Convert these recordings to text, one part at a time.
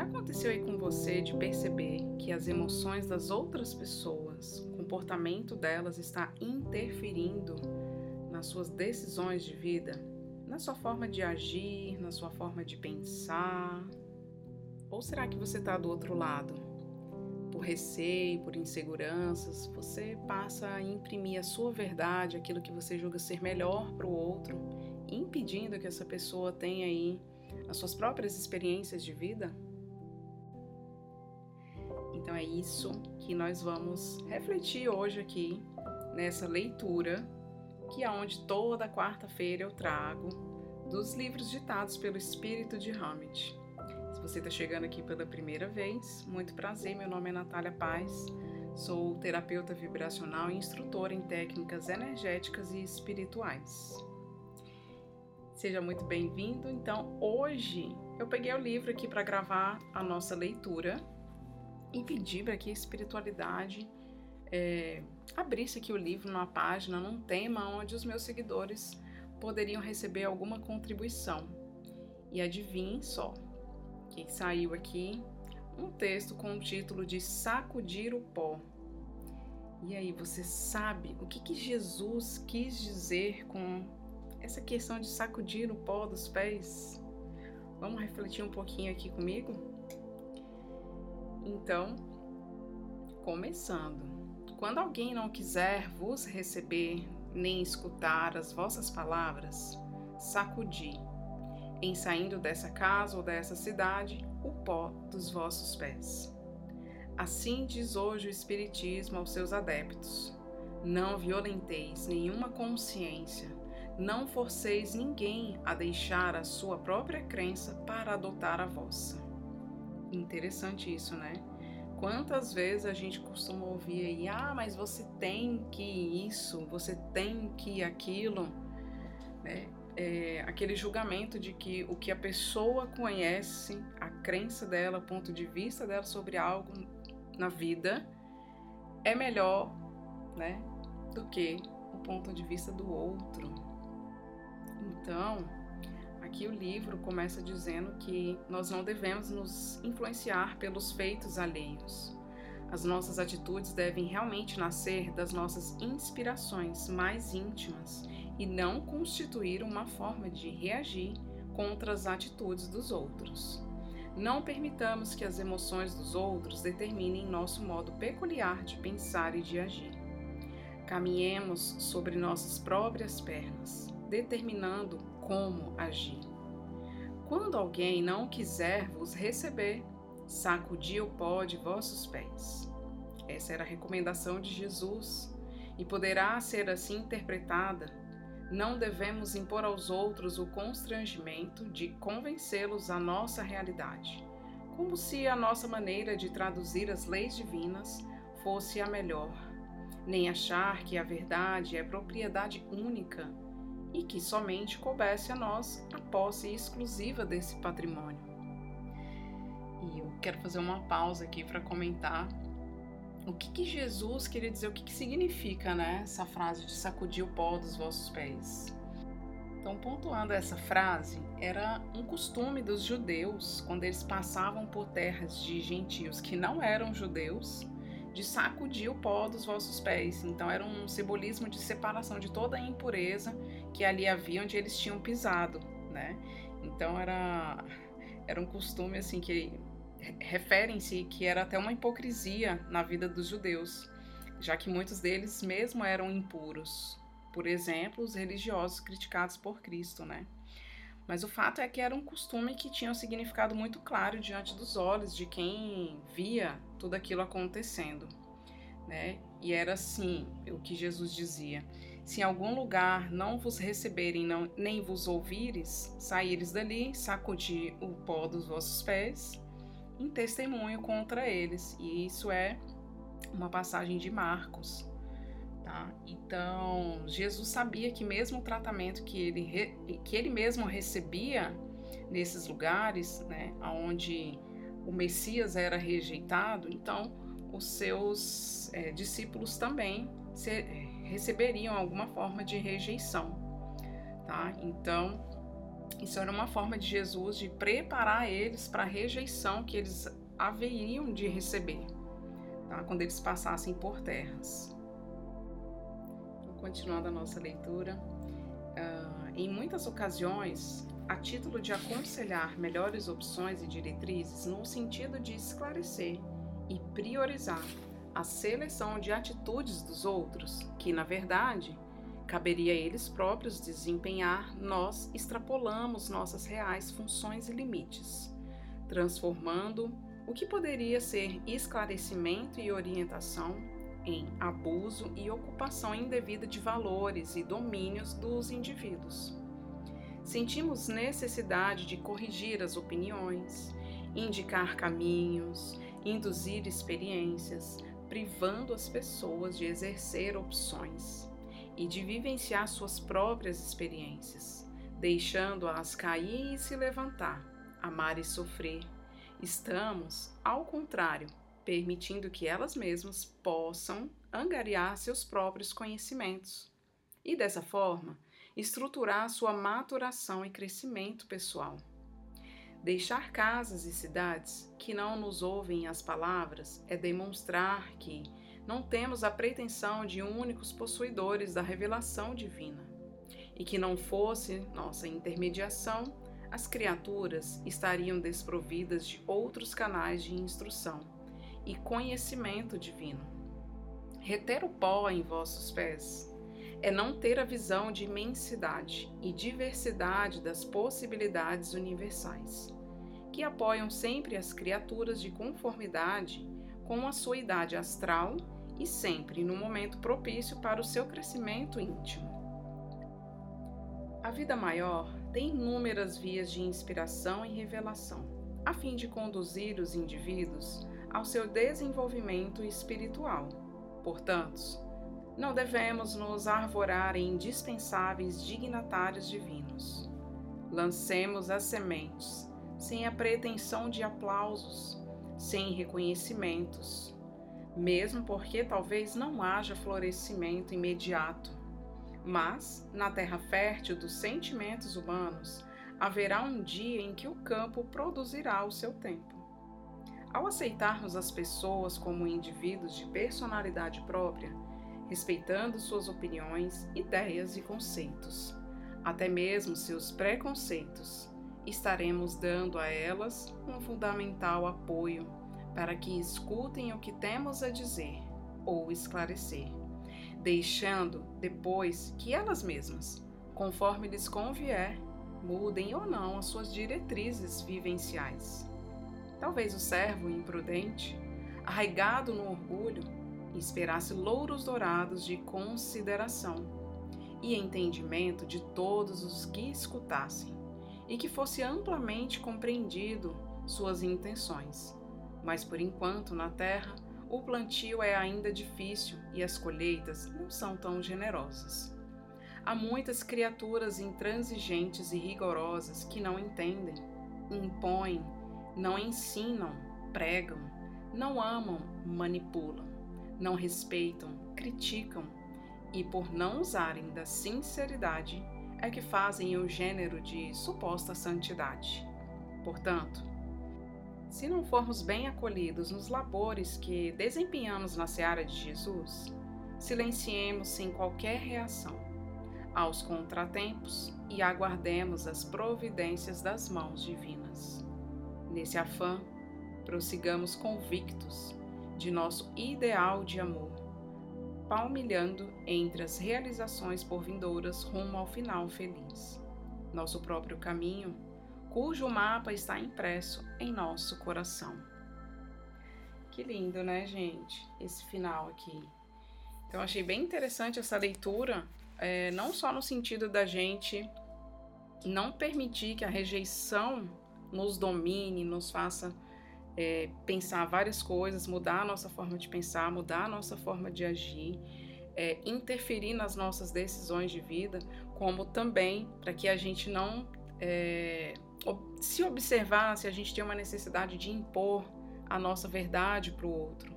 Já aconteceu aí com você de perceber que as emoções das outras pessoas, o comportamento delas está interferindo nas suas decisões de vida, na sua forma de agir, na sua forma de pensar? Ou será que você está do outro lado? Por receio, por inseguranças, você passa a imprimir a sua verdade, aquilo que você julga ser melhor para o outro, impedindo que essa pessoa tenha aí as suas próprias experiências de vida? Então é isso que nós vamos refletir hoje aqui nessa leitura, que é onde toda quarta-feira eu trago dos livros ditados pelo espírito de Hammett. Se você está chegando aqui pela primeira vez, muito prazer, meu nome é Natália Paz, sou terapeuta vibracional e instrutora em técnicas energéticas e espirituais. Seja muito bem-vindo. Então, hoje eu peguei o livro aqui para gravar a nossa leitura pedi para que a espiritualidade é, abrisse aqui o livro numa página, num tema onde os meus seguidores poderiam receber alguma contribuição. E adivinhe só, que saiu aqui um texto com o título de Sacudir o Pó. E aí, você sabe o que, que Jesus quis dizer com essa questão de sacudir o pó dos pés? Vamos refletir um pouquinho aqui comigo? Então, começando. Quando alguém não quiser vos receber nem escutar as vossas palavras, sacudi em saindo dessa casa ou dessa cidade, o pó dos vossos pés. Assim diz hoje o Espiritismo aos seus adeptos: Não violenteis nenhuma consciência, não forceis ninguém a deixar a sua própria crença para adotar a vossa. Interessante isso, né? Quantas vezes a gente costuma ouvir aí, ah, mas você tem que isso, você tem que aquilo, né? é, aquele julgamento de que o que a pessoa conhece, a crença dela, o ponto de vista dela sobre algo na vida é melhor, né, do que o ponto de vista do outro. Então, aqui o livro começa dizendo que nós não devemos nos influenciar pelos feitos alheios. As nossas atitudes devem realmente nascer das nossas inspirações mais íntimas e não constituir uma forma de reagir contra as atitudes dos outros. Não permitamos que as emoções dos outros determinem nosso modo peculiar de pensar e de agir. Caminhemos sobre nossas próprias pernas, determinando como agir. Quando alguém não quiser vos receber, sacudi o pó de vossos pés. Essa era a recomendação de Jesus e poderá ser assim interpretada não devemos impor aos outros o constrangimento de convencê-los à nossa realidade, como se a nossa maneira de traduzir as leis divinas fosse a melhor, nem achar que a verdade é propriedade única e que somente coubesse a nós a posse exclusiva desse patrimônio. E eu quero fazer uma pausa aqui para comentar o que, que Jesus queria dizer, o que, que significa né, essa frase de sacudir o pó dos vossos pés. Então, pontuando essa frase, era um costume dos judeus, quando eles passavam por terras de gentios que não eram judeus, de sacudir o pó dos vossos pés. Então, era um simbolismo de separação de toda a impureza que ali havia onde eles tinham pisado, né? Então, era, era um costume assim que referem-se que era até uma hipocrisia na vida dos judeus, já que muitos deles mesmo eram impuros. Por exemplo, os religiosos criticados por Cristo, né? Mas o fato é que era um costume que tinha um significado muito claro diante dos olhos de quem via tudo aquilo acontecendo, né? E era assim o que Jesus dizia: se em algum lugar não vos receberem, não, nem vos ouvires, saíres dali, sacudir o pó dos vossos pés em testemunho contra eles. E isso é uma passagem de Marcos. Tá? Então, Jesus sabia que mesmo o tratamento que ele, que ele mesmo recebia nesses lugares, né, onde o Messias era rejeitado, então os seus é, discípulos também se, receberiam alguma forma de rejeição. Tá? Então, Isso era uma forma de Jesus de preparar eles para a rejeição que eles haveriam de receber tá? quando eles passassem por terras. Continuando a nossa leitura, uh, em muitas ocasiões, a título de aconselhar melhores opções e diretrizes, no sentido de esclarecer e priorizar a seleção de atitudes dos outros, que na verdade caberia a eles próprios desempenhar, nós extrapolamos nossas reais funções e limites, transformando o que poderia ser esclarecimento e orientação em abuso e ocupação indevida de valores e domínios dos indivíduos. Sentimos necessidade de corrigir as opiniões, indicar caminhos, induzir experiências, privando as pessoas de exercer opções e de vivenciar suas próprias experiências, deixando-as cair e se levantar, amar e sofrer. Estamos, ao contrário, permitindo que elas mesmas possam angariar seus próprios conhecimentos. E, dessa forma, estruturar sua maturação e crescimento pessoal. Deixar casas e cidades que não nos ouvem as palavras é demonstrar que, não temos a pretensão de únicos possuidores da revelação divina, e que não fosse nossa intermediação, as criaturas estariam desprovidas de outros canais de instrução e conhecimento divino. Reter o pó em vossos pés é não ter a visão de imensidade e diversidade das possibilidades universais, que apoiam sempre as criaturas de conformidade com a sua idade astral e sempre no momento propício para o seu crescimento íntimo. A vida maior tem inúmeras vias de inspiração e revelação, a fim de conduzir os indivíduos ao seu desenvolvimento espiritual. Portanto, não devemos nos arvorar em indispensáveis dignatários divinos. Lancemos as sementes, sem a pretensão de aplausos, sem reconhecimentos, mesmo porque talvez não haja florescimento imediato. Mas, na terra fértil dos sentimentos humanos, haverá um dia em que o campo produzirá o seu tempo. Ao aceitarmos as pessoas como indivíduos de personalidade própria, respeitando suas opiniões, ideias e conceitos, até mesmo seus preconceitos, estaremos dando a elas um fundamental apoio para que escutem o que temos a dizer ou esclarecer, deixando depois que elas mesmas, conforme lhes convier, mudem ou não as suas diretrizes vivenciais. Talvez o servo imprudente, arraigado no orgulho, esperasse louros dourados de consideração e entendimento de todos os que escutassem, e que fosse amplamente compreendido suas intenções mas por enquanto na terra o plantio é ainda difícil e as colheitas não são tão generosas. Há muitas criaturas intransigentes e rigorosas que não entendem, impõem, não ensinam, pregam, não amam, manipulam, não respeitam, criticam e, por não usarem da sinceridade, é que fazem o gênero de suposta santidade. Portanto, se não formos bem acolhidos nos labores que desempenhamos na seara de Jesus, silenciemos sem qualquer reação aos contratempos e aguardemos as providências das mãos divinas. Nesse afã, prossigamos convictos de nosso ideal de amor, palmilhando entre as realizações por vindouras rumo ao final feliz. Nosso próprio caminho cujo mapa está impresso em nosso coração. Que lindo, né, gente? Esse final aqui. Então, achei bem interessante essa leitura, é, não só no sentido da gente não permitir que a rejeição nos domine, nos faça é, pensar várias coisas, mudar a nossa forma de pensar, mudar a nossa forma de agir, é, interferir nas nossas decisões de vida, como também para que a gente não é, se observar se a gente tem uma necessidade de impor a nossa verdade para o outro.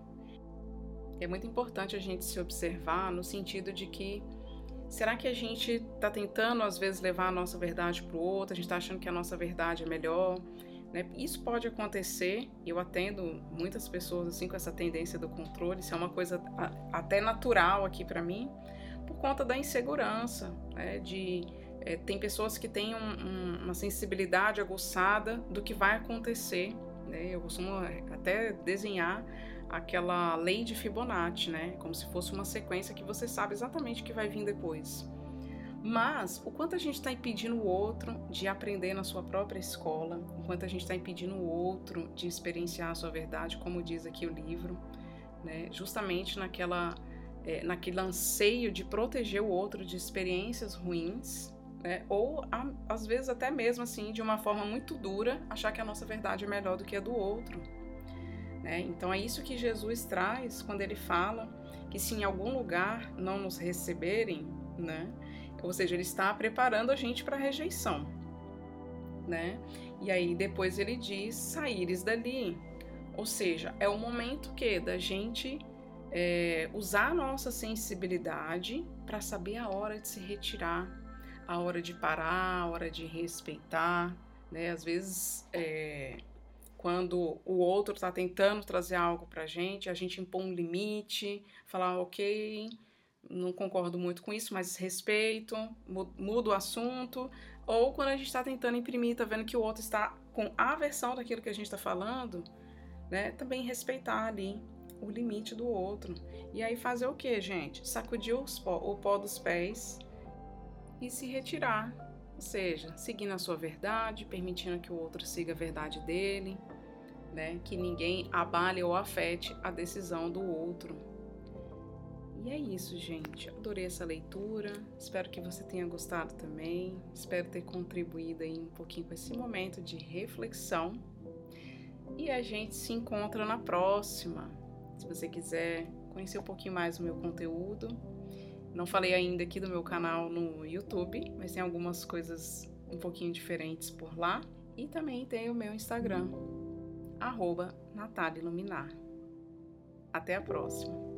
É muito importante a gente se observar no sentido de que Será que a gente está tentando, às vezes, levar a nossa verdade para o outro? A gente está achando que a nossa verdade é melhor? Né? Isso pode acontecer, eu atendo muitas pessoas assim com essa tendência do controle, isso é uma coisa até natural aqui para mim, por conta da insegurança, né? de é, tem pessoas que têm um, um, uma sensibilidade aguçada do que vai acontecer. Né? Eu costumo até desenhar aquela lei de Fibonacci, né? Como se fosse uma sequência que você sabe exatamente o que vai vir depois. Mas o quanto a gente está impedindo o outro de aprender na sua própria escola, o quanto a gente está impedindo o outro de experienciar a sua verdade, como diz aqui o livro, né? Justamente naquela, é, naquele anseio de proteger o outro de experiências ruins, né? Ou às vezes até mesmo assim de uma forma muito dura, achar que a nossa verdade é melhor do que a do outro. Né? Então é isso que Jesus traz quando ele fala que se em algum lugar não nos receberem, né? ou seja, ele está preparando a gente para a rejeição. Né? E aí depois ele diz saíres dali. Ou seja, é o momento que da gente é, usar a nossa sensibilidade para saber a hora de se retirar, a hora de parar, a hora de respeitar. Né? Às vezes é, quando o outro está tentando trazer algo para a gente, a gente impõe um limite, falar, ok, não concordo muito com isso, mas respeito, mudo o assunto. Ou quando a gente está tentando imprimir, tá vendo que o outro está com aversão daquilo que a gente está falando, né? Também respeitar ali o limite do outro. E aí fazer o que, gente? Sacudir pó, o pó dos pés e se retirar. Ou seja, seguindo a sua verdade, permitindo que o outro siga a verdade dele, né? Que ninguém abale ou afete a decisão do outro. E é isso, gente. Adorei essa leitura. Espero que você tenha gostado também. Espero ter contribuído aí um pouquinho com esse momento de reflexão. E a gente se encontra na próxima. Se você quiser conhecer um pouquinho mais do meu conteúdo, não falei ainda aqui do meu canal no YouTube, mas tem algumas coisas um pouquinho diferentes por lá. E também tem o meu Instagram, Iluminar. Até a próxima!